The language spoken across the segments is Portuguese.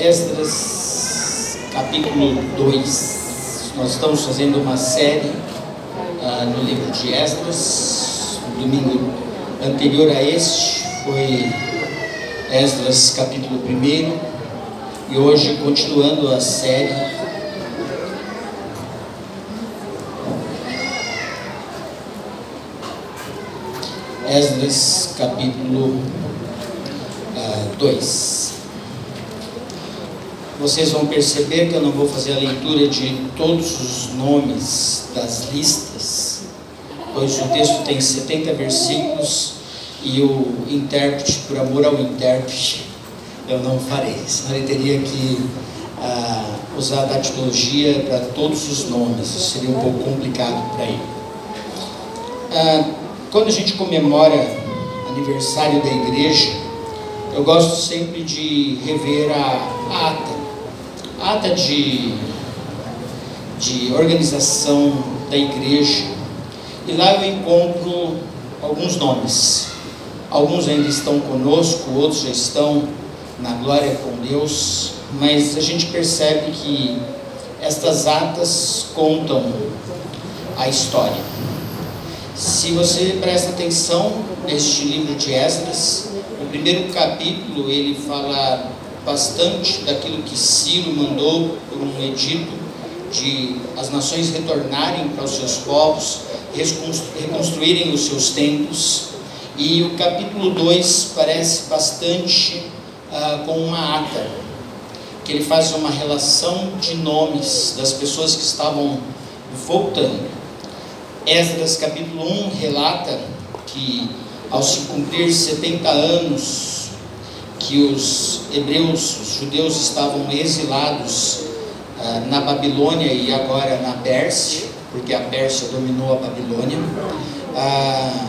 Esdras, capítulo 2. Nós estamos fazendo uma série uh, no livro de Esdras. No domingo anterior a este foi Esdras, capítulo 1. E hoje, continuando a série, Esdras, capítulo 2. Uh, vocês vão perceber que eu não vou fazer a leitura de todos os nomes das listas, pois o texto tem 70 versículos e o intérprete, por amor ao intérprete, eu não farei, senão ele teria que ah, usar a datilologia para todos os nomes, isso seria um pouco complicado para ele. Ah, quando a gente comemora aniversário da igreja, eu gosto sempre de rever a, a ata ata de, de organização da igreja e lá eu encontro alguns nomes. Alguns ainda estão conosco, outros já estão na glória com Deus, mas a gente percebe que estas atas contam a história. Se você presta atenção neste livro de Esdras, o primeiro capítulo ele fala bastante daquilo que Ciro mandou por um edito de as nações retornarem para os seus povos, reconstruírem os seus templos. E o capítulo 2 parece bastante ah, com uma ata, que ele faz uma relação de nomes das pessoas que estavam voltando. Esdras capítulo 1 relata que ao se cumprir 70 anos que os hebreus, os judeus estavam exilados ah, na Babilônia e agora na Pérsia, porque a Pérsia dominou a Babilônia, ah,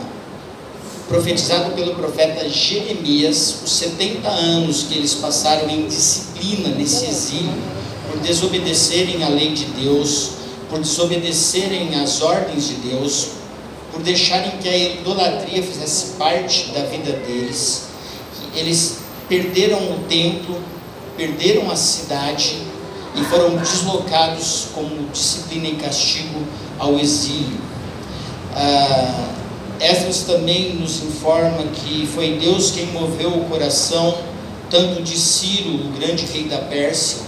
profetizado pelo profeta Jeremias, os 70 anos que eles passaram em disciplina nesse exílio, por desobedecerem a lei de Deus, por desobedecerem as ordens de Deus, por deixarem que a idolatria fizesse parte da vida deles, eles perderam o templo, perderam a cidade e foram deslocados como disciplina e castigo ao exílio. Ah, também nos informa que foi Deus quem moveu o coração tanto de Ciro, o grande rei da Pérsia,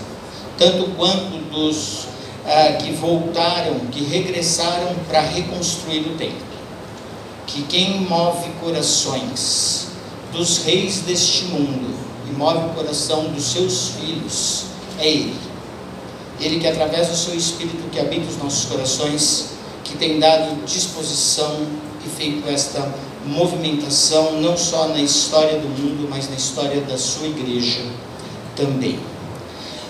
tanto quanto dos ah, que voltaram, que regressaram para reconstruir o templo. Que quem move corações dos reis deste mundo e move o coração dos seus filhos é Ele. Ele que através do seu Espírito que habita os nossos corações, que tem dado disposição e feito esta movimentação não só na história do mundo, mas na história da sua igreja também.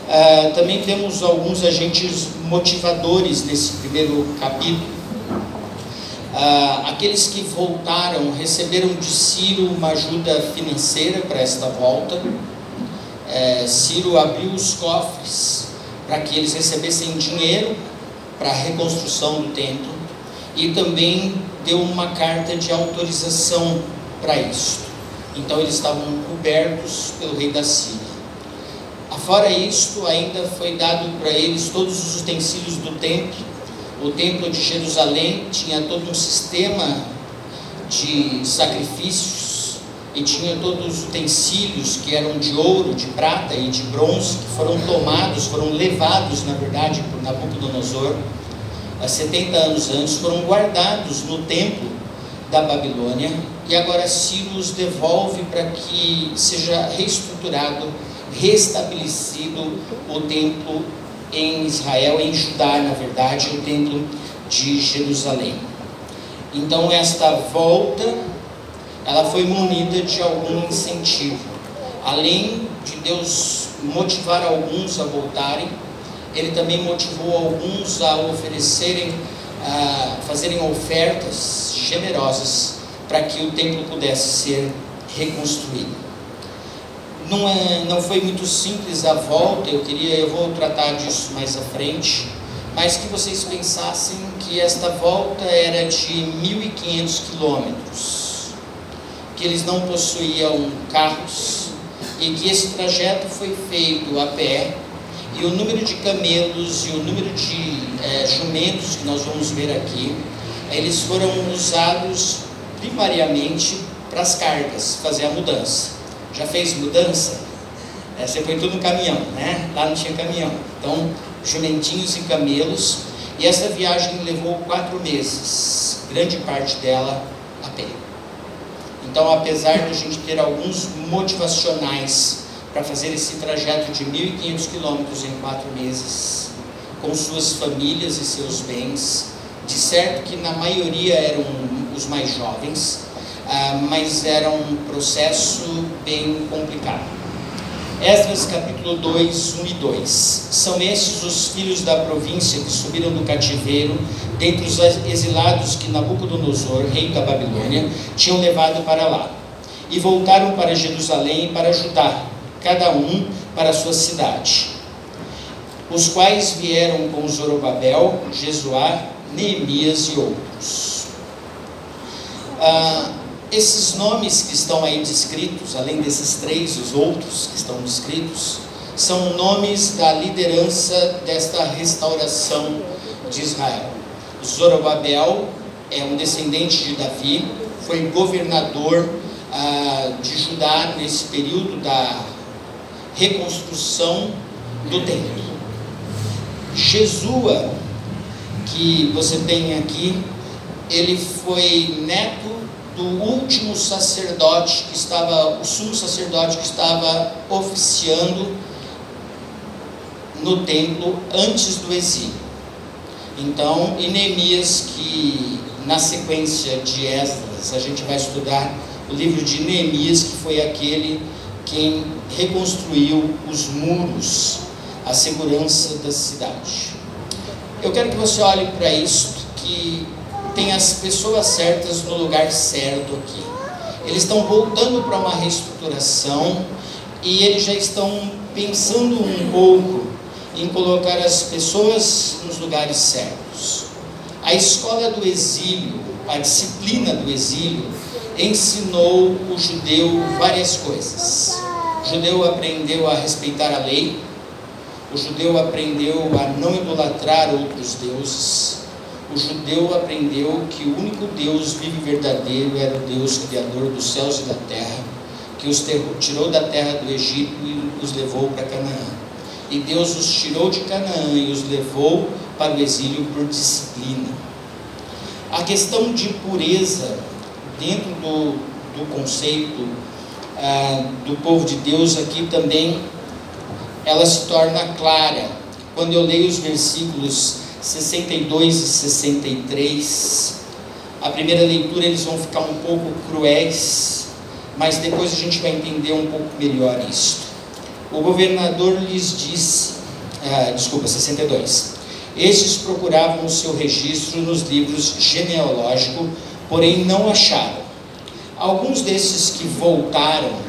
Ah, também temos alguns agentes motivadores nesse primeiro capítulo ah, aqueles que voltaram receberam de Ciro uma ajuda financeira para esta volta. É, Ciro abriu os cofres para que eles recebessem dinheiro para a reconstrução do templo e também deu uma carta de autorização para isso. Então eles estavam cobertos pelo rei da Síria. Afora isto, ainda foi dado para eles todos os utensílios do templo o templo de Jerusalém tinha todo um sistema de sacrifícios e tinha todos os utensílios que eram de ouro, de prata e de bronze, que foram tomados, foram levados, na verdade, por Nabucodonosor, há 70 anos antes, foram guardados no templo da Babilônia e agora Ciro os devolve para que seja reestruturado, restabelecido o templo em Israel, em Judá, na verdade, o templo de Jerusalém. Então esta volta, ela foi munida de algum incentivo. Além de Deus motivar alguns a voltarem, ele também motivou alguns a oferecerem, a fazerem ofertas generosas para que o templo pudesse ser reconstruído. Não, é, não foi muito simples a volta, eu queria, eu vou tratar disso mais à frente, mas que vocês pensassem que esta volta era de 1.500 quilômetros, que eles não possuíam carros, e que esse trajeto foi feito a pé e o número de camelos e o número de é, jumentos que nós vamos ver aqui, eles foram usados primariamente para as cargas, fazer a mudança. Já fez mudança? É, você põe tudo no caminhão, né? Lá não tinha caminhão. Então, jumentinhos e camelos. E essa viagem levou quatro meses, grande parte dela a pé. Então, apesar de a gente ter alguns motivacionais para fazer esse trajeto de 1.500 quilômetros em quatro meses, com suas famílias e seus bens, de certo que na maioria eram os mais jovens, ah, mas era um processo bem complicado. Esdras capítulo 2, 1 e 2. São estes os filhos da província que subiram do cativeiro, dentre os exilados que Nabucodonosor, rei da Babilônia, tinham levado para lá. E voltaram para Jerusalém para Judá, cada um para sua cidade. Os quais vieram com Zorobabel, Jesuá, Neemias e outros. Ah, esses nomes que estão aí descritos, além desses três, os outros que estão descritos, são nomes da liderança desta restauração de Israel. Zorobabel é um descendente de Davi, foi governador ah, de Judá nesse período da reconstrução do templo. Jesua, que você tem aqui, ele foi neto do último sacerdote que estava, o sumo sacerdote que estava oficiando no templo antes do exílio. Então, Neemias, que na sequência de Esdras, a gente vai estudar o livro de Neemias, que foi aquele quem reconstruiu os muros, a segurança da cidade. Eu quero que você olhe para isso, que tem as pessoas certas no lugar certo aqui. Eles estão voltando para uma reestruturação e eles já estão pensando um pouco em colocar as pessoas nos lugares certos. A escola do exílio, a disciplina do exílio, ensinou o judeu várias coisas. O judeu aprendeu a respeitar a lei, o judeu aprendeu a não idolatrar outros deuses, o judeu aprendeu que o único Deus vivo e verdadeiro era o Deus criador dos céus e da terra, que os tirou da terra do Egito e os levou para Canaã. E Deus os tirou de Canaã e os levou para o exílio por disciplina. A questão de pureza dentro do, do conceito ah, do povo de Deus aqui também ela se torna clara quando eu leio os versículos 62 e 63. A primeira leitura eles vão ficar um pouco cruéis, mas depois a gente vai entender um pouco melhor isso. O governador lhes disse, ah, desculpa, 62. Estes procuravam o seu registro nos livros genealógicos, porém não acharam. Alguns desses que voltaram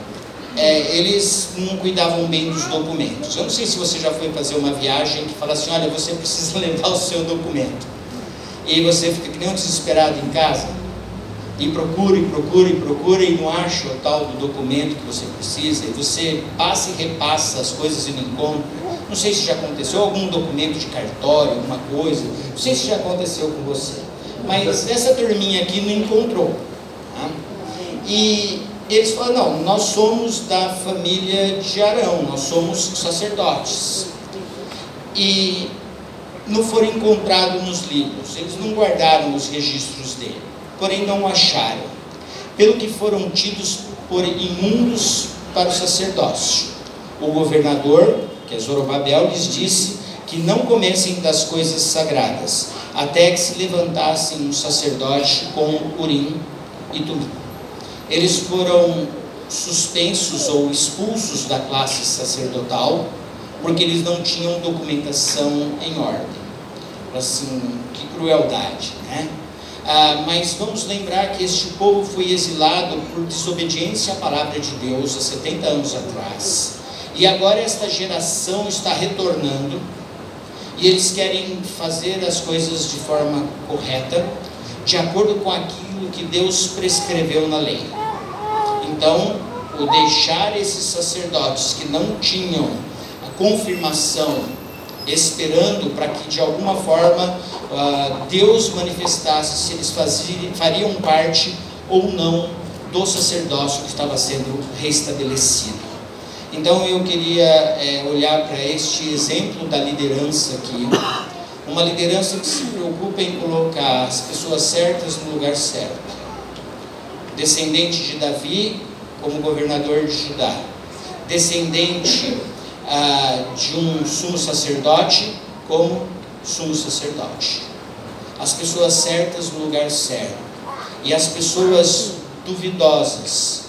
é, eles não cuidavam bem dos documentos. Eu não sei se você já foi fazer uma viagem que fala assim, olha, você precisa levar o seu documento. E você fica que nem um desesperado em casa, e procura, e procura, e procura, e não acha o tal do documento que você precisa, e você passa e repassa as coisas e não encontra. Não sei se já aconteceu algum documento de cartório, alguma coisa, não sei se já aconteceu com você. Mas essa turminha aqui não encontrou. Tá? E eles falam: não, nós somos da família de Arão, nós somos sacerdotes. E não foram encontrados nos livros, eles não guardaram os registros dele, porém não acharam, pelo que foram tidos por imundos para o sacerdócio. O governador, que é Zorobabel, lhes disse que não comessem das coisas sagradas, até que se levantassem um sacerdote com Urim e Tumim eles foram suspensos ou expulsos da classe sacerdotal porque eles não tinham documentação em ordem. Assim, que crueldade, né? Ah, mas vamos lembrar que este povo foi exilado por desobediência à palavra de Deus há 70 anos atrás. E agora esta geração está retornando e eles querem fazer as coisas de forma correta, de acordo com aquilo que Deus prescreveu na lei. Então, o deixar esses sacerdotes que não tinham a confirmação, esperando para que de alguma forma uh, Deus manifestasse se eles faziam, fariam parte ou não do sacerdócio que estava sendo restabelecido. Então eu queria é, olhar para este exemplo da liderança aqui, uma liderança que se preocupa em colocar as pessoas certas no lugar certo. Descendente de Davi como governador de Judá, descendente ah, de um sumo sacerdote como sumo sacerdote. As pessoas certas no lugar certo. E as pessoas duvidosas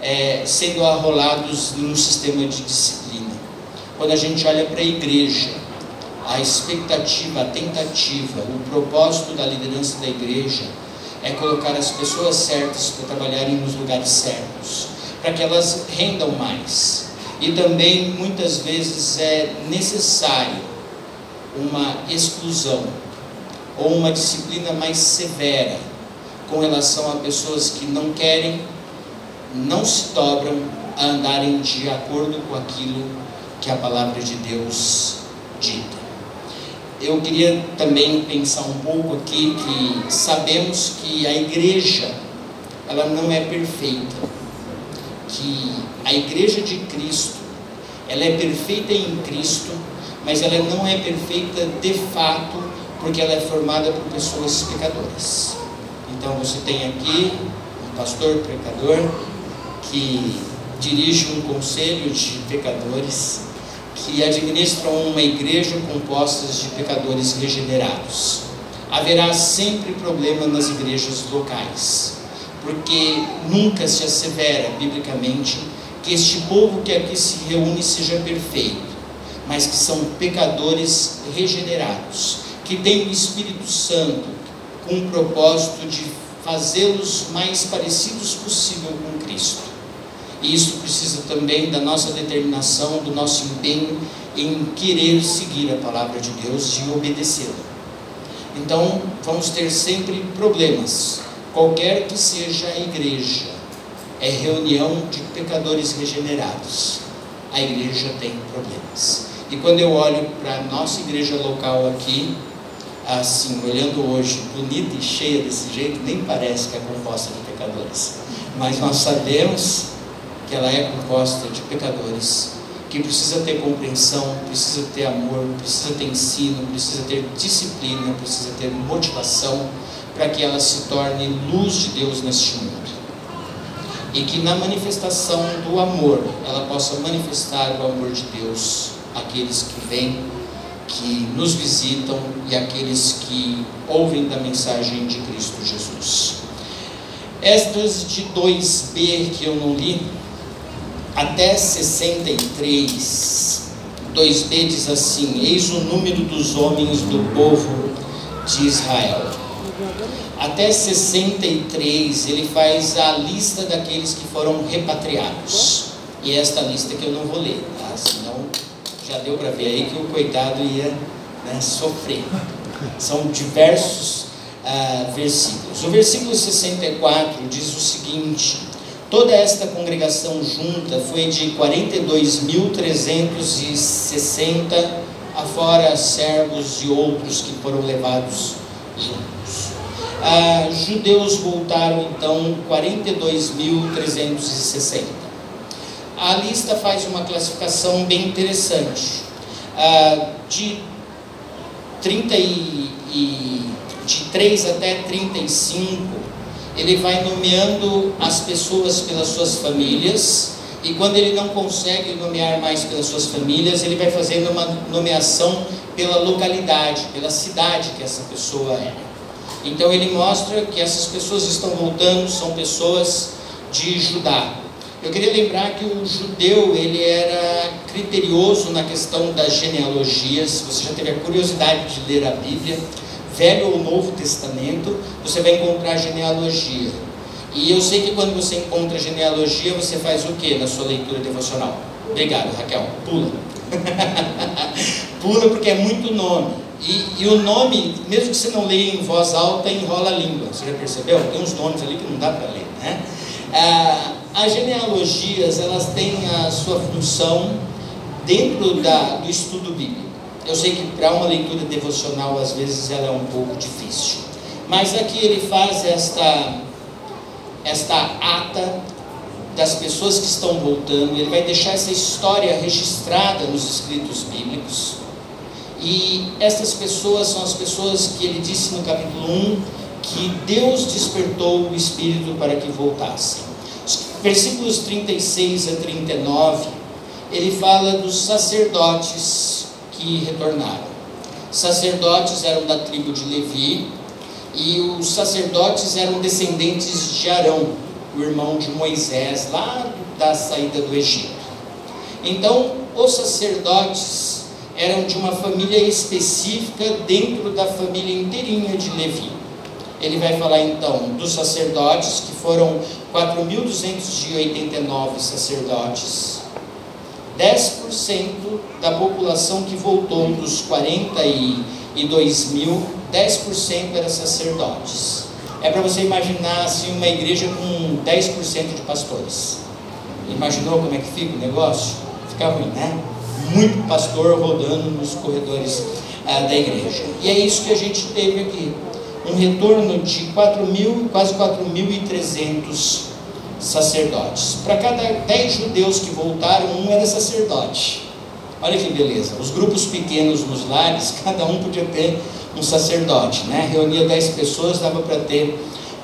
é, sendo arrolados num sistema de disciplina. Quando a gente olha para a igreja, a expectativa, a tentativa, o propósito da liderança da igreja é colocar as pessoas certas para trabalharem nos lugares certos, para que elas rendam mais. E também muitas vezes é necessário uma exclusão ou uma disciplina mais severa com relação a pessoas que não querem, não se dobram a andarem de acordo com aquilo que a palavra de Deus dita. Eu queria também pensar um pouco aqui que sabemos que a igreja ela não é perfeita, que a igreja de Cristo ela é perfeita em Cristo, mas ela não é perfeita de fato porque ela é formada por pessoas pecadoras. Então você tem aqui um pastor pecador que dirige um conselho de pecadores que administram uma igreja composta de pecadores regenerados. Haverá sempre problema nas igrejas locais, porque nunca se assevera biblicamente que este povo que aqui se reúne seja perfeito, mas que são pecadores regenerados, que têm o Espírito Santo com o propósito de fazê-los mais parecidos possível com Cristo. E isso precisa também da nossa determinação, do nosso empenho em querer seguir a palavra de Deus e obedecê-la. Então, vamos ter sempre problemas. Qualquer que seja a igreja, é reunião de pecadores regenerados. A igreja tem problemas. E quando eu olho para a nossa igreja local aqui, assim, olhando hoje, bonita e cheia desse jeito, nem parece que é composta de pecadores. Mas nós sabemos ela é composta de pecadores, que precisa ter compreensão, precisa ter amor, precisa ter ensino, precisa ter disciplina, precisa ter motivação para que ela se torne luz de Deus neste mundo. E que na manifestação do amor, ela possa manifestar o amor de Deus àqueles que vêm que nos visitam e aqueles que ouvem da mensagem de Cristo Jesus. Estas de 2b que eu não li, até 63, 2b diz assim: Eis o número dos homens do povo de Israel. Até 63 ele faz a lista daqueles que foram repatriados. E é esta lista que eu não vou ler, tá? Senão já deu para ver aí que o coitado ia né, sofrer. São diversos ah, versículos. O versículo 64 diz o seguinte: Toda esta congregação junta foi de 42.360, afora servos e outros que foram levados juntos. Ah, judeus voltaram então 42.360 a lista faz uma classificação bem interessante. Ah, de 30 e, e, de 3 até 35, ele vai nomeando as pessoas pelas suas famílias, e quando ele não consegue nomear mais pelas suas famílias, ele vai fazendo uma nomeação pela localidade, pela cidade que essa pessoa é. Então ele mostra que essas pessoas estão voltando, são pessoas de Judá. Eu queria lembrar que o judeu ele era criterioso na questão das genealogias. Você já teve a curiosidade de ler a Bíblia, Velho ou Novo Testamento, você vai encontrar genealogia. E eu sei que quando você encontra genealogia, você faz o que na sua leitura devocional? Obrigado, Raquel. Pula. Pula porque é muito nome. E, e, o nome, mesmo que você não leia em voz alta, enrola a língua. Você já percebeu? Tem uns nomes ali que não dá para ler, né? Ah, as genealogias elas têm a sua função dentro da, do estudo bíblico. Eu sei que para uma leitura devocional às vezes ela é um pouco difícil, mas aqui ele faz esta esta ata das pessoas que estão voltando, ele vai deixar essa história registrada nos escritos bíblicos. E essas pessoas são as pessoas que ele disse no capítulo 1 que Deus despertou o espírito para que voltassem. Versículos 36 a 39, ele fala dos sacerdotes que retornaram. Sacerdotes eram da tribo de Levi e os sacerdotes eram descendentes de Arão, o irmão de Moisés, lá da saída do Egito. Então, os sacerdotes eram de uma família específica dentro da família inteirinha de Levi. Ele vai falar então dos sacerdotes, que foram 4.289 sacerdotes, 10% da população que voltou dos 42 mil, 10% eram sacerdotes. É para você imaginar assim, uma igreja com 10% de pastores. Imaginou como é que fica o negócio? Fica ruim, né? Muito pastor rodando nos corredores ah, da igreja. E é isso que a gente teve aqui. Um retorno de 4 mil, quase 4.300 sacerdotes. Para cada 10 judeus que voltaram, um era sacerdote. Olha que beleza. Os grupos pequenos nos lares, cada um podia ter um sacerdote, né? Reunia dez pessoas, dava para ter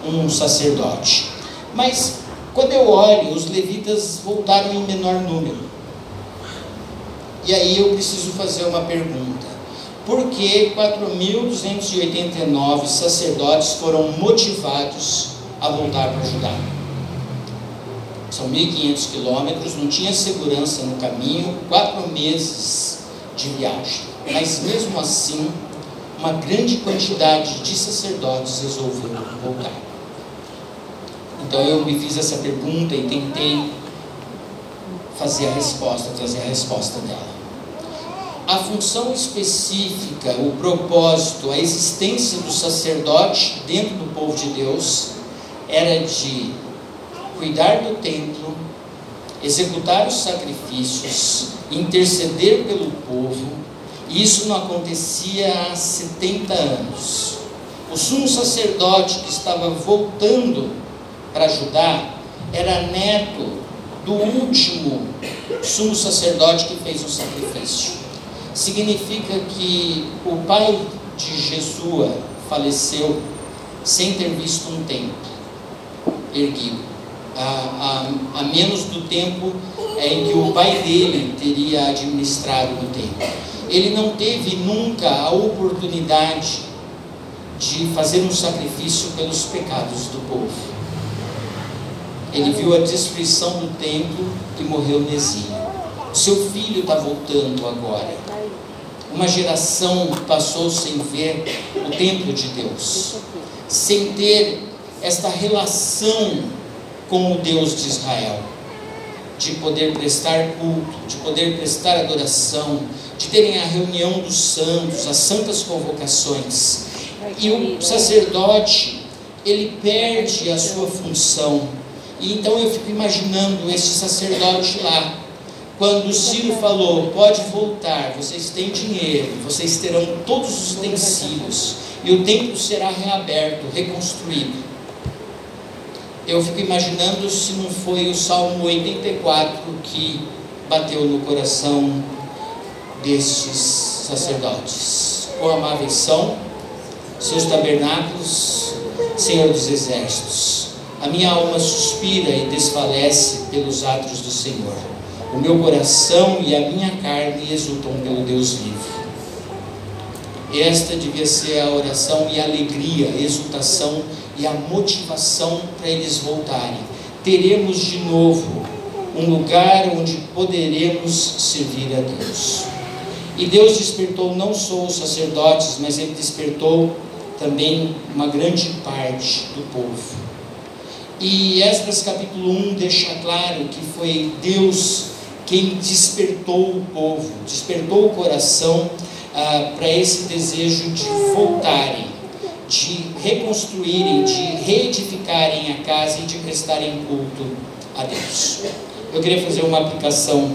um sacerdote. Mas quando eu olho, os levitas voltaram em menor número. E aí eu preciso fazer uma pergunta. Por que 4.289 sacerdotes foram motivados a voltar para Judá? São 1.500 quilômetros, não tinha segurança no caminho, quatro meses de viagem. Mas mesmo assim, uma grande quantidade de sacerdotes resolveu voltar. Então eu me fiz essa pergunta e tentei fazer a resposta, trazer a resposta dela. A função específica, o propósito, a existência do sacerdote dentro do povo de Deus era de cuidar do templo, executar os sacrifícios, interceder pelo povo, isso não acontecia há 70 anos. O sumo sacerdote que estava voltando para Judá era neto do último sumo sacerdote que fez o sacrifício. Significa que o pai de Jesus faleceu sem ter visto um templo erguido, a, a, a menos do tempo em que o pai dele teria administrado o templo ele não teve nunca a oportunidade de fazer um sacrifício pelos pecados do povo. Ele viu a destruição do templo e morreu no. Seu filho está voltando agora. Uma geração passou sem ver o templo de Deus, sem ter esta relação com o Deus de Israel, de poder prestar culto, de poder prestar adoração, de terem a reunião dos santos, as santas convocações. E o sacerdote, ele perde a sua função. E então eu fico imaginando esse sacerdote lá. Quando Ciro falou, pode voltar, vocês têm dinheiro, vocês terão todos os utensílios, e o templo será reaberto, reconstruído. Eu fico imaginando se não foi o Salmo 84 que bateu no coração destes sacerdotes. Quão amáveis são seus tabernáculos, Senhor dos exércitos. A minha alma suspira e desfalece pelos atos do Senhor. O meu coração e a minha carne exultam pelo Deus vivo. Esta devia ser a oração e a alegria, a exultação e a motivação para eles voltarem. Teremos de novo um lugar onde poderemos servir a Deus. E Deus despertou não só os sacerdotes, mas Ele despertou também uma grande parte do povo. E Esdras capítulo 1 deixa claro que foi Deus quem despertou o povo, despertou o coração ah, para esse desejo de voltarem, de reconstruírem, de reedificarem a casa e de prestarem culto a Deus. Eu queria fazer uma aplicação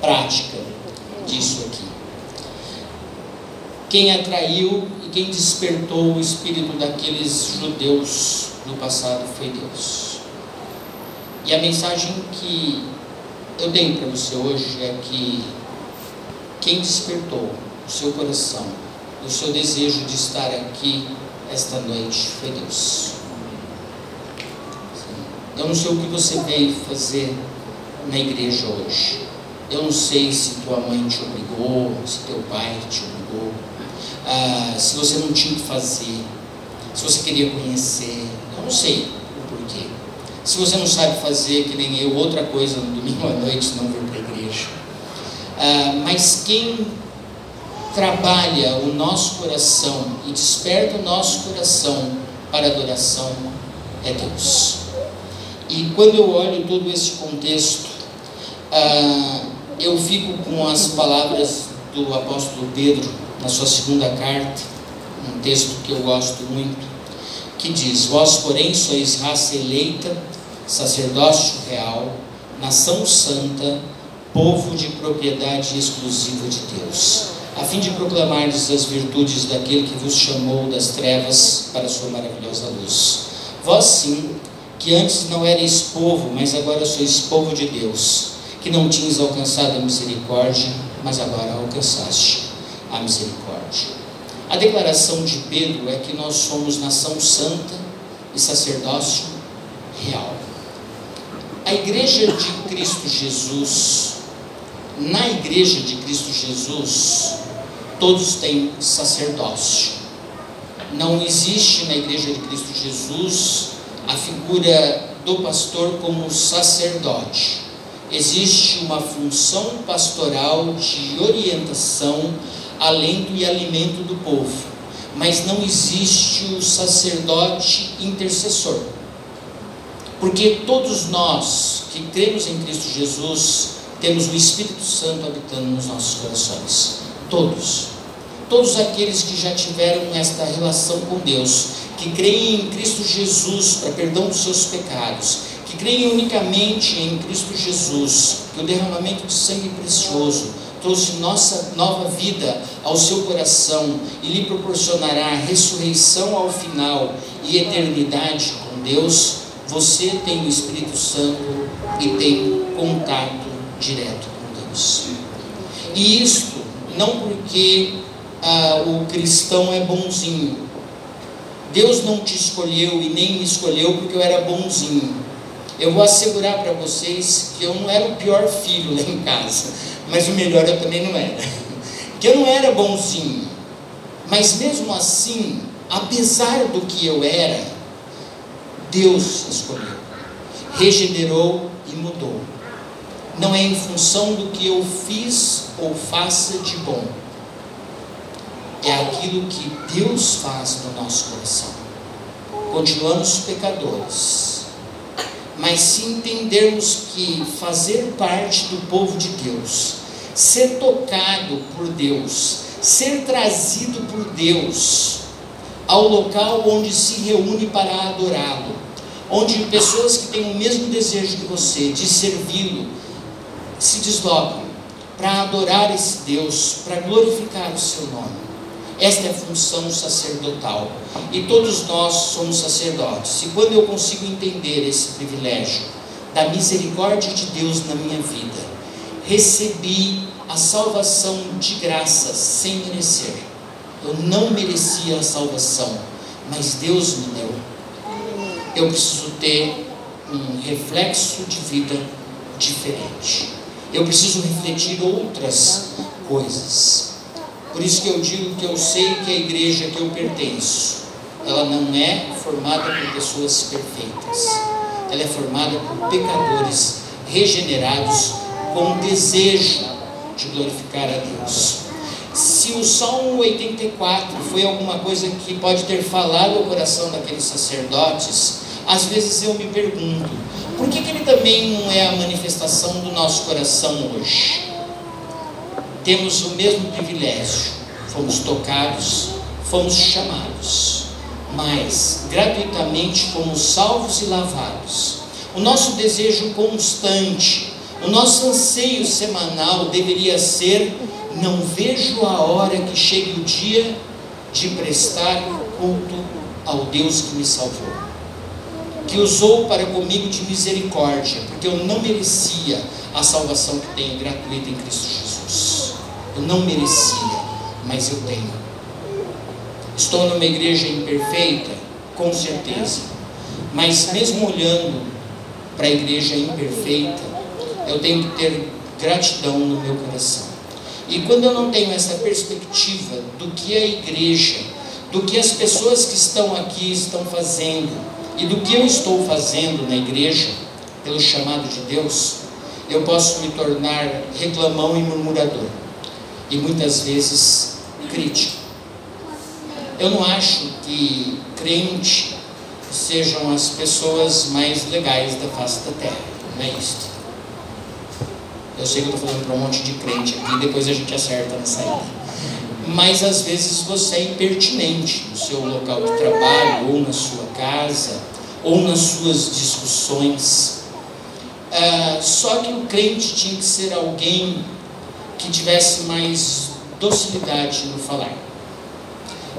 prática disso aqui. Quem atraiu e quem despertou o espírito daqueles judeus no passado foi Deus. E a mensagem que eu tenho para você hoje é que quem despertou o seu coração, o seu desejo de estar aqui esta noite foi Deus. Eu não sei o que você veio fazer na igreja hoje. Eu não sei se tua mãe te obrigou, se teu pai te obrigou, ah, se você não tinha que fazer, se você queria conhecer. Eu não sei o porquê. Se você não sabe fazer, que nem eu, outra coisa no domingo à noite, não vir para a igreja. Ah, mas quem trabalha o nosso coração e desperta o nosso coração para adoração é Deus. E quando eu olho todo esse contexto, ah, eu fico com as palavras do apóstolo Pedro na sua segunda carta, um texto que eu gosto muito, que diz: Vós, porém, sois raça eleita, sacerdócio real, nação santa, povo de propriedade exclusiva de Deus, a fim de proclamar-lhes as virtudes daquele que vos chamou das trevas para a sua maravilhosa luz. Vós sim, que antes não erais povo, mas agora sois povo de Deus, que não tinhas alcançado a misericórdia, mas agora alcançaste a misericórdia. A declaração de Pedro é que nós somos nação santa e sacerdócio real. A igreja de Cristo Jesus, na igreja de Cristo Jesus, todos têm sacerdócio. Não existe na igreja de Cristo Jesus a figura do pastor como sacerdote. Existe uma função pastoral de orientação, alento e alimento do povo, mas não existe o sacerdote intercessor. Porque todos nós que cremos em Cristo Jesus temos o Espírito Santo habitando nos nossos corações. Todos. Todos aqueles que já tiveram esta relação com Deus que creem em Cristo Jesus para perdão dos seus pecados, que creem unicamente em Cristo Jesus, que o derramamento de sangue precioso trouxe nossa nova vida ao seu coração e lhe proporcionará ressurreição ao final e eternidade com Deus, você tem o Espírito Santo e tem contato direto com Deus. E isto não porque ah, o cristão é bonzinho, Deus não te escolheu e nem me escolheu porque eu era bonzinho. Eu vou assegurar para vocês que eu não era o pior filho lá em casa, mas o melhor eu também não era. Que eu não era bonzinho. Mas mesmo assim, apesar do que eu era, Deus escolheu, regenerou e mudou. Não é em função do que eu fiz ou faça de bom é aquilo que Deus faz no nosso coração. Continuamos pecadores, mas se entendermos que fazer parte do povo de Deus, ser tocado por Deus, ser trazido por Deus ao local onde se reúne para adorá-lo, onde pessoas que têm o mesmo desejo que você de servi-lo se deslocam para adorar esse Deus, para glorificar o seu nome. Esta é a função sacerdotal. E todos nós somos sacerdotes. E quando eu consigo entender esse privilégio da misericórdia de Deus na minha vida, recebi a salvação de graça sem merecer. Eu não merecia a salvação, mas Deus me deu. Eu preciso ter um reflexo de vida diferente. Eu preciso refletir outras coisas. Por isso que eu digo que eu sei que a igreja que eu pertenço, ela não é formada por pessoas perfeitas. Ela é formada por pecadores regenerados com desejo de glorificar a Deus. Se o Salmo 84 foi alguma coisa que pode ter falado ao coração daqueles sacerdotes, às vezes eu me pergunto, por que, que ele também não é a manifestação do nosso coração hoje? temos o mesmo privilégio, fomos tocados, fomos chamados, mas gratuitamente fomos salvos e lavados, O nosso desejo constante, o nosso anseio semanal deveria ser: não vejo a hora que chegue o dia de prestar culto ao Deus que me salvou, que usou para comigo de misericórdia, porque eu não merecia a salvação que tenho gratuita em Cristo Jesus. Eu não merecia, mas eu tenho. Estou numa igreja imperfeita? Com certeza. Mas mesmo olhando para a igreja imperfeita, eu tenho que ter gratidão no meu coração. E quando eu não tenho essa perspectiva do que a igreja, do que as pessoas que estão aqui estão fazendo e do que eu estou fazendo na igreja, pelo chamado de Deus, eu posso me tornar reclamão e murmurador e muitas vezes crítico. Eu não acho que crente sejam as pessoas mais legais da face da terra, não é isso. Eu sei que eu estou falando para um monte de crente aqui, depois a gente acerta na saída. Mas às vezes você é impertinente no seu local de trabalho, ou na sua casa, ou nas suas discussões. Ah, só que o crente tinha que ser alguém que tivesse mais docilidade no falar.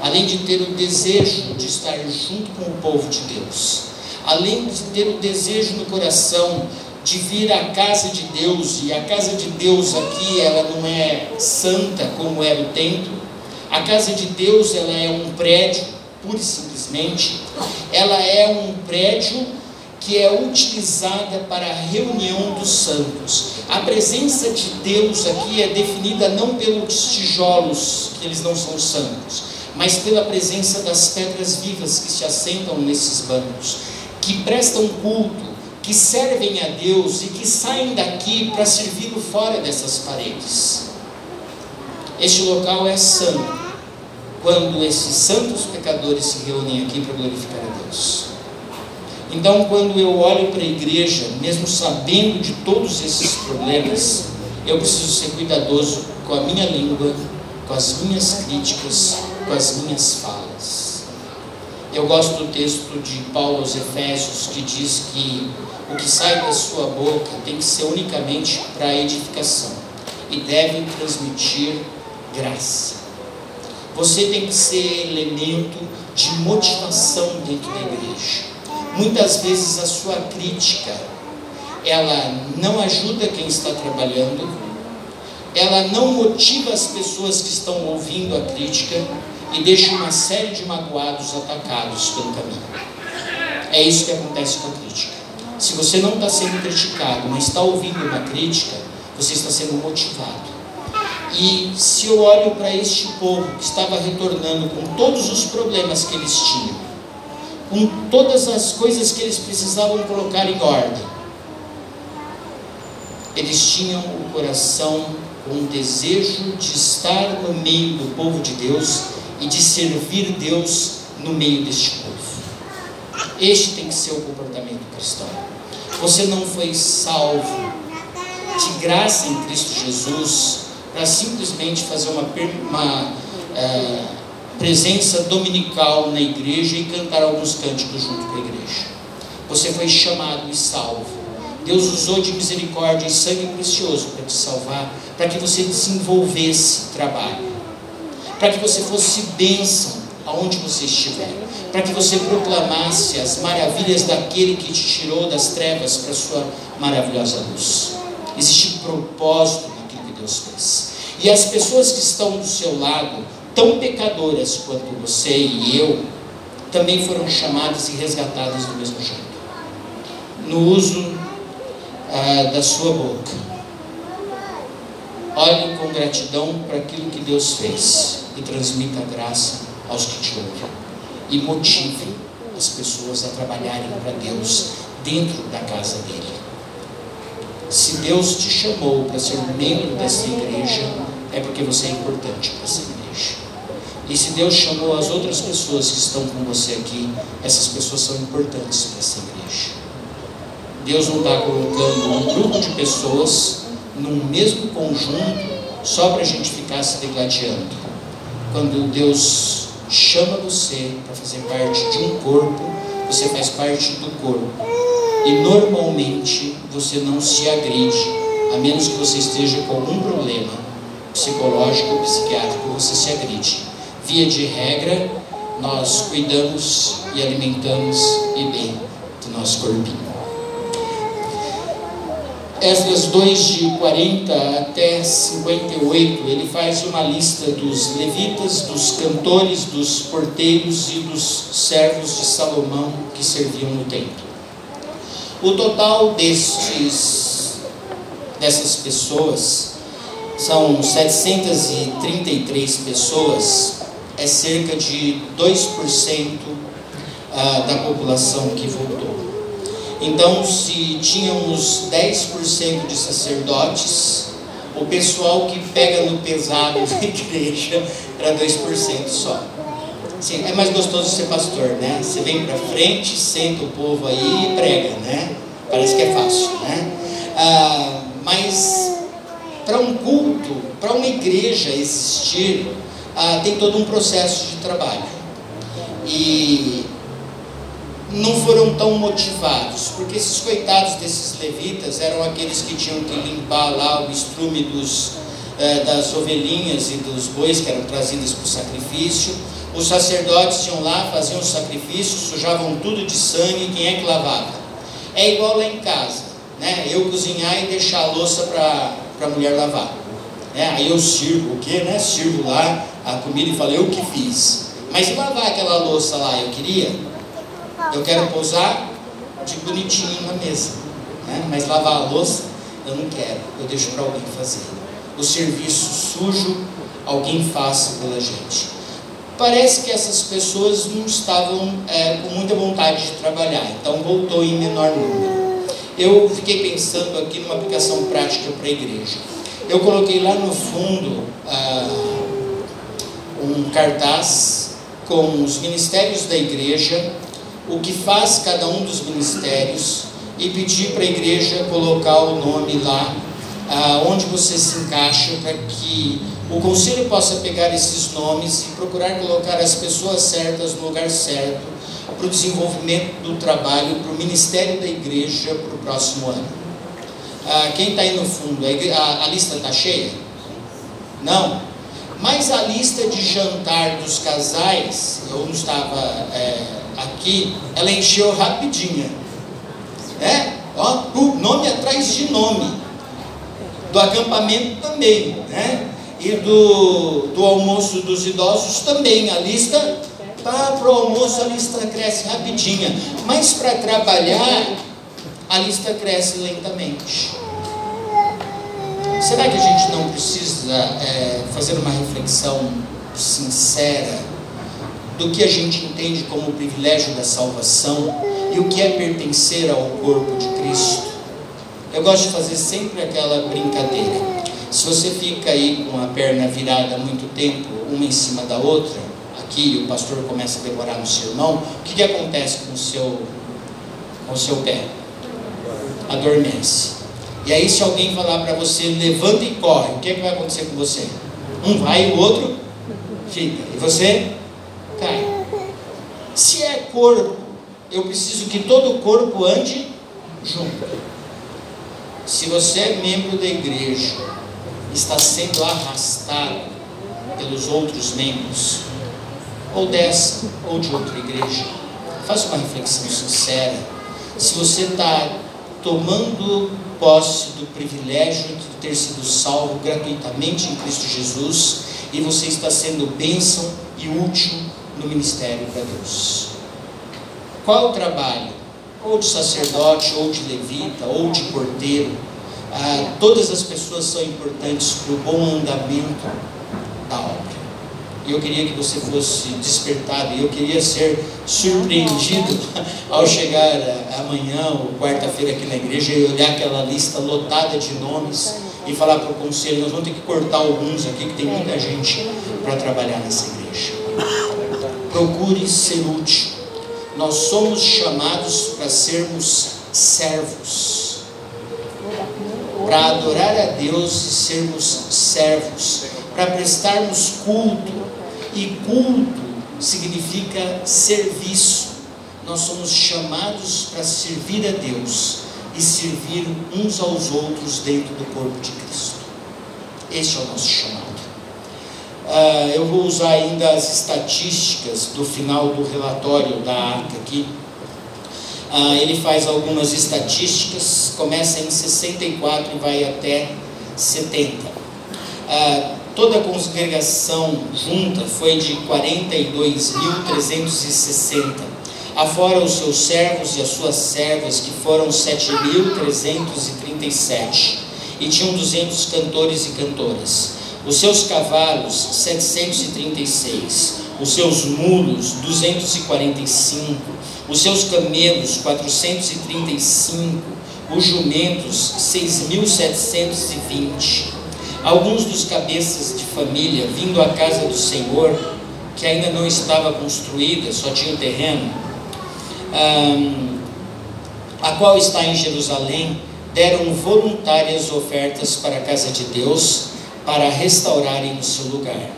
Além de ter o desejo de estar junto com o povo de Deus, além de ter o desejo no coração de vir à casa de Deus, e a casa de Deus aqui ela não é santa como era o templo, a casa de Deus ela é um prédio, pura e simplesmente, ela é um prédio que é utilizada para a reunião dos santos. A presença de Deus aqui é definida não pelos tijolos, que eles não são santos, mas pela presença das pedras vivas que se assentam nesses bancos, que prestam culto, que servem a Deus e que saem daqui para servi-lo fora dessas paredes. Este local é santo, quando esses santos pecadores se reúnem aqui para glorificar a Deus. Então, quando eu olho para a igreja, mesmo sabendo de todos esses problemas, eu preciso ser cuidadoso com a minha língua, com as minhas críticas, com as minhas falas. Eu gosto do texto de Paulo aos Efésios que diz que o que sai da sua boca tem que ser unicamente para edificação e deve transmitir graça. Você tem que ser elemento de motivação dentro da igreja. Muitas vezes a sua crítica ela não ajuda quem está trabalhando, ela não motiva as pessoas que estão ouvindo a crítica e deixa uma série de magoados atacados pelo caminho. É isso que acontece com a crítica. Se você não está sendo criticado, mas está ouvindo uma crítica, você está sendo motivado. E se eu olho para este povo que estava retornando com todos os problemas que eles tinham, com todas as coisas que eles precisavam colocar em ordem. Eles tinham o coração com o desejo de estar no meio do povo de Deus e de servir Deus no meio deste povo. Este tem que ser o comportamento cristão. Você não foi salvo de graça em Cristo Jesus para simplesmente fazer uma, uma uh, presença dominical na igreja e cantar alguns cânticos junto com a igreja. Você foi chamado e salvo. Deus usou de misericórdia e sangue precioso para te salvar, para que você desenvolvesse trabalho, para que você fosse bênção aonde você estiver, para que você proclamasse as maravilhas daquele que te tirou das trevas para a sua maravilhosa luz. Existe propósito fez. E as pessoas que estão do seu lado, tão pecadoras quanto você e eu, também foram chamadas e resgatadas do mesmo jeito. No uso ah, da sua boca. Olhe com gratidão para aquilo que Deus fez e transmita a graça aos que te ouvem. E motive as pessoas a trabalharem para Deus dentro da casa dele. Se Deus te chamou para ser membro dessa igreja, é porque você é importante para essa igreja. E se Deus chamou as outras pessoas que estão com você aqui, essas pessoas são importantes para essa igreja. Deus não está colocando um grupo de pessoas num mesmo conjunto só para a gente ficar se degladiando. Quando Deus chama você para fazer parte de um corpo, você faz parte do corpo. E normalmente você não se agride, a menos que você esteja com algum problema psicológico ou psiquiátrico, você se agride. Via de regra, nós cuidamos e alimentamos e bem do nosso corpinho. Esdras 2, de 40 até 58, ele faz uma lista dos levitas, dos cantores, dos porteiros e dos servos de Salomão que serviam no templo. O total destes, dessas pessoas são 733 pessoas, é cerca de 2% ah, da população que voltou. Então, se tínhamos 10% de sacerdotes, o pessoal que pega no pesado da igreja era 2% só. Sim, é mais gostoso ser pastor, né? Você vem para frente, senta o povo aí e prega, né? Parece que é fácil, né? Ah, mas para um culto, para uma igreja existir, ah, tem todo um processo de trabalho. E não foram tão motivados, porque esses coitados desses levitas eram aqueles que tinham que limpar lá o estrume dos, eh, das ovelhinhas e dos bois que eram trazidos para o sacrifício. Os sacerdotes iam lá, faziam o sacrifício, sujavam tudo de sangue, quem é que lavava? É igual lá em casa, né? Eu cozinhar e deixar a louça para a mulher lavar. Né? Aí eu sirvo o quê? Né? Sirvo lá a comida e falo, eu que fiz. Mas e lavar aquela louça lá, eu queria? Eu quero pousar de bonitinho na mesa, né? mas lavar a louça eu não quero, eu deixo para alguém fazer. O serviço sujo alguém faça pela gente. Parece que essas pessoas não estavam é, com muita vontade de trabalhar, então voltou em menor número. Eu fiquei pensando aqui numa aplicação prática para a igreja. Eu coloquei lá no fundo ah, um cartaz com os ministérios da igreja o que faz cada um dos ministérios e pedir para a igreja colocar o nome lá ah, onde você se encaixa para que o conselho possa pegar esses nomes e procurar colocar as pessoas certas no lugar certo para o desenvolvimento do trabalho, para o ministério da igreja para o próximo ano. Ah, quem está aí no fundo, a, a lista está cheia? Não? Mas a lista de jantar dos casais, eu não estava é, aqui, ela encheu rapidinha. É? Ó, nome atrás de nome. Do acampamento também, né? E do, do almoço dos idosos também. A lista, tá, para o almoço a lista cresce rapidinha. Mas para trabalhar, a lista cresce lentamente. Será que a gente não precisa é, fazer uma reflexão sincera do que a gente entende como o privilégio da salvação e o que é pertencer ao corpo de Cristo? Eu gosto de fazer sempre aquela brincadeira. Se você fica aí com a perna virada muito tempo, uma em cima da outra, aqui o pastor começa a demorar no sermão, o que, que acontece com o seu, com o seu pé? Adormece. E aí, se alguém falar para você, levanta e corre, o que, é que vai acontecer com você? Um vai e o outro fica. E você cai. Se é corpo, eu preciso que todo o corpo ande junto. Se você é membro da igreja, está sendo arrastado pelos outros membros, ou dessa ou de outra igreja, faça uma reflexão sincera. Se você está tomando posse do privilégio de ter sido salvo gratuitamente em Cristo Jesus e você está sendo bênção e útil no ministério para Deus. Qual o trabalho? Ou de sacerdote, ou de levita, ou de porteiro. Ah, todas as pessoas são importantes para o bom andamento da obra. E eu queria que você fosse despertado, e eu queria ser surpreendido ao chegar amanhã ou quarta-feira aqui na igreja e olhar aquela lista lotada de nomes e falar para o conselho: nós vamos ter que cortar alguns aqui, que tem muita gente para trabalhar nessa igreja. Procure ser útil. Nós somos chamados para sermos servos, para adorar a Deus e sermos servos, para prestarmos culto e culto significa serviço. nós somos chamados para servir a Deus e servir uns aos outros dentro do corpo de Cristo. Este é o nosso chamado. Uh, eu vou usar ainda as estatísticas do final do relatório da ARCA aqui. Uh, ele faz algumas estatísticas, começa em 64 e vai até 70. Uh, ah, toda a congregação junta foi de 42.360, afora os seus servos e as suas servas, que foram 7.337, e tinham 200 cantores e cantoras. Os seus cavalos, 736, os seus mulos, 245, os seus camelos, 435, os jumentos, 6.720 Alguns dos cabeças de família, vindo à casa do Senhor, que ainda não estava construída, só tinha o terreno, um, a qual está em Jerusalém, deram voluntárias ofertas para a casa de Deus, para restaurarem o seu lugar.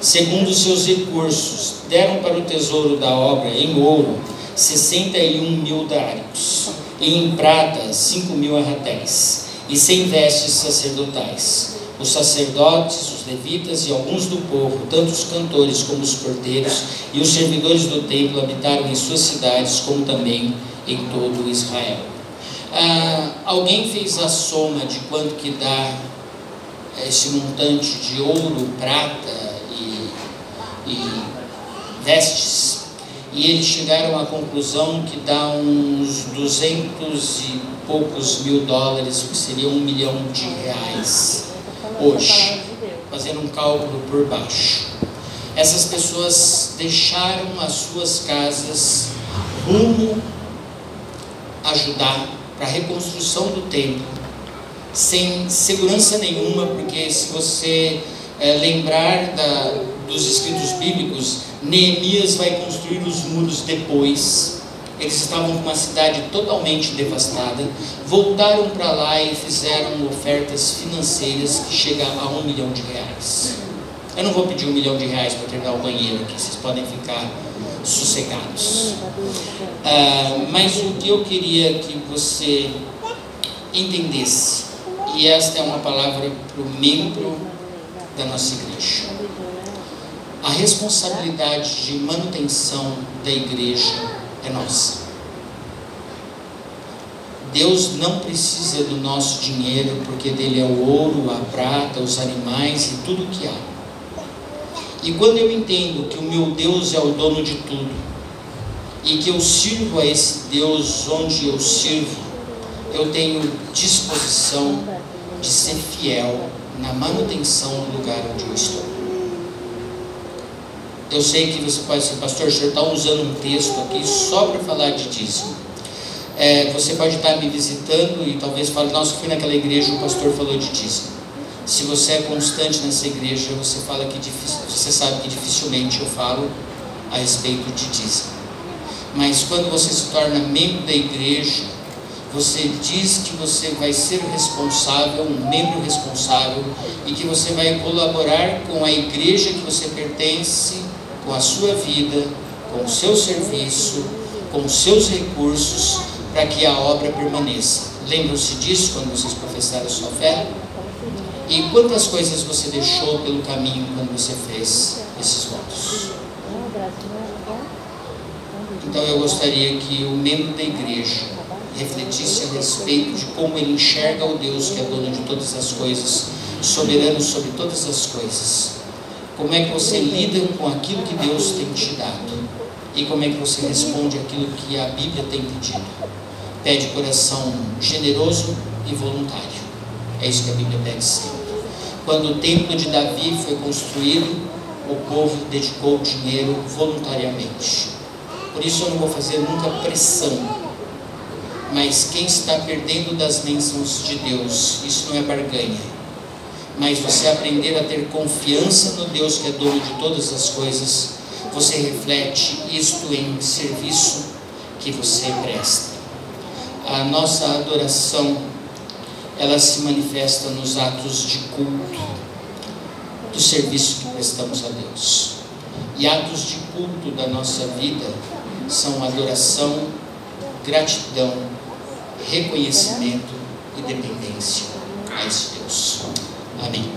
Segundo seus recursos, deram para o tesouro da obra em ouro 61 mil dários, e em prata 5 mil arratéis, e sem vestes sacerdotais os sacerdotes, os levitas e alguns do povo, tanto os cantores como os porteiros e os servidores do templo habitaram em suas cidades, como também em todo Israel. Ah, alguém fez a soma de quanto que dá esse montante de ouro, prata e, e vestes? E eles chegaram à conclusão que dá uns duzentos e poucos mil dólares, que seria um milhão de reais hoje, fazendo um cálculo por baixo. Essas pessoas deixaram as suas casas rumo ajudar para a reconstrução do templo, sem segurança nenhuma, porque se você é, lembrar da, dos escritos bíblicos, Neemias vai construir os muros depois eles estavam com uma cidade totalmente devastada, voltaram para lá e fizeram ofertas financeiras que chegavam a um milhão de reais. Eu não vou pedir um milhão de reais para terminar o banheiro aqui, vocês podem ficar sossegados. Ah, mas o que eu queria que você entendesse, e esta é uma palavra para o membro da nossa igreja, a responsabilidade de manutenção da igreja é nossa. Deus não precisa do nosso dinheiro, porque dele é o ouro, a prata, os animais e tudo que há. E quando eu entendo que o meu Deus é o dono de tudo, e que eu sirvo a esse Deus onde eu sirvo, eu tenho disposição de ser fiel na manutenção do lugar onde eu estou. Eu sei que você pode dizer, pastor, o senhor está usando um texto aqui só para falar de dízimo. É, você pode estar me visitando e talvez fale, nossa, fui naquela igreja, o pastor falou de dízimo. Se você é constante nessa igreja, você fala que você sabe que dificilmente eu falo a respeito de dízimo. Mas quando você se torna membro da igreja, você diz que você vai ser responsável, um membro responsável, e que você vai colaborar com a igreja que você pertence com a sua vida, com o seu serviço, com os seus recursos, para que a obra permaneça. Lembram-se disso quando vocês professaram a sua fé? E quantas coisas você deixou pelo caminho quando você fez esses votos? Então eu gostaria que o membro da igreja refletisse a respeito de como ele enxerga o Deus que é dono de todas as coisas, soberano sobre todas as coisas como é que você lida com aquilo que Deus tem te dado? E como é que você responde aquilo que a Bíblia tem pedido? Pede coração generoso e voluntário. É isso que a Bíblia pede sempre. Quando o templo de Davi foi construído, o povo dedicou dinheiro voluntariamente. Por isso eu não vou fazer nunca pressão. Mas quem está perdendo das bênçãos de Deus, isso não é barganha mas você aprender a ter confiança no Deus que é dono de todas as coisas, você reflete isto em serviço que você presta. A nossa adoração, ela se manifesta nos atos de culto, do serviço que prestamos a Deus. E atos de culto da nossa vida são adoração, gratidão, reconhecimento e dependência a esse Deus. Amém.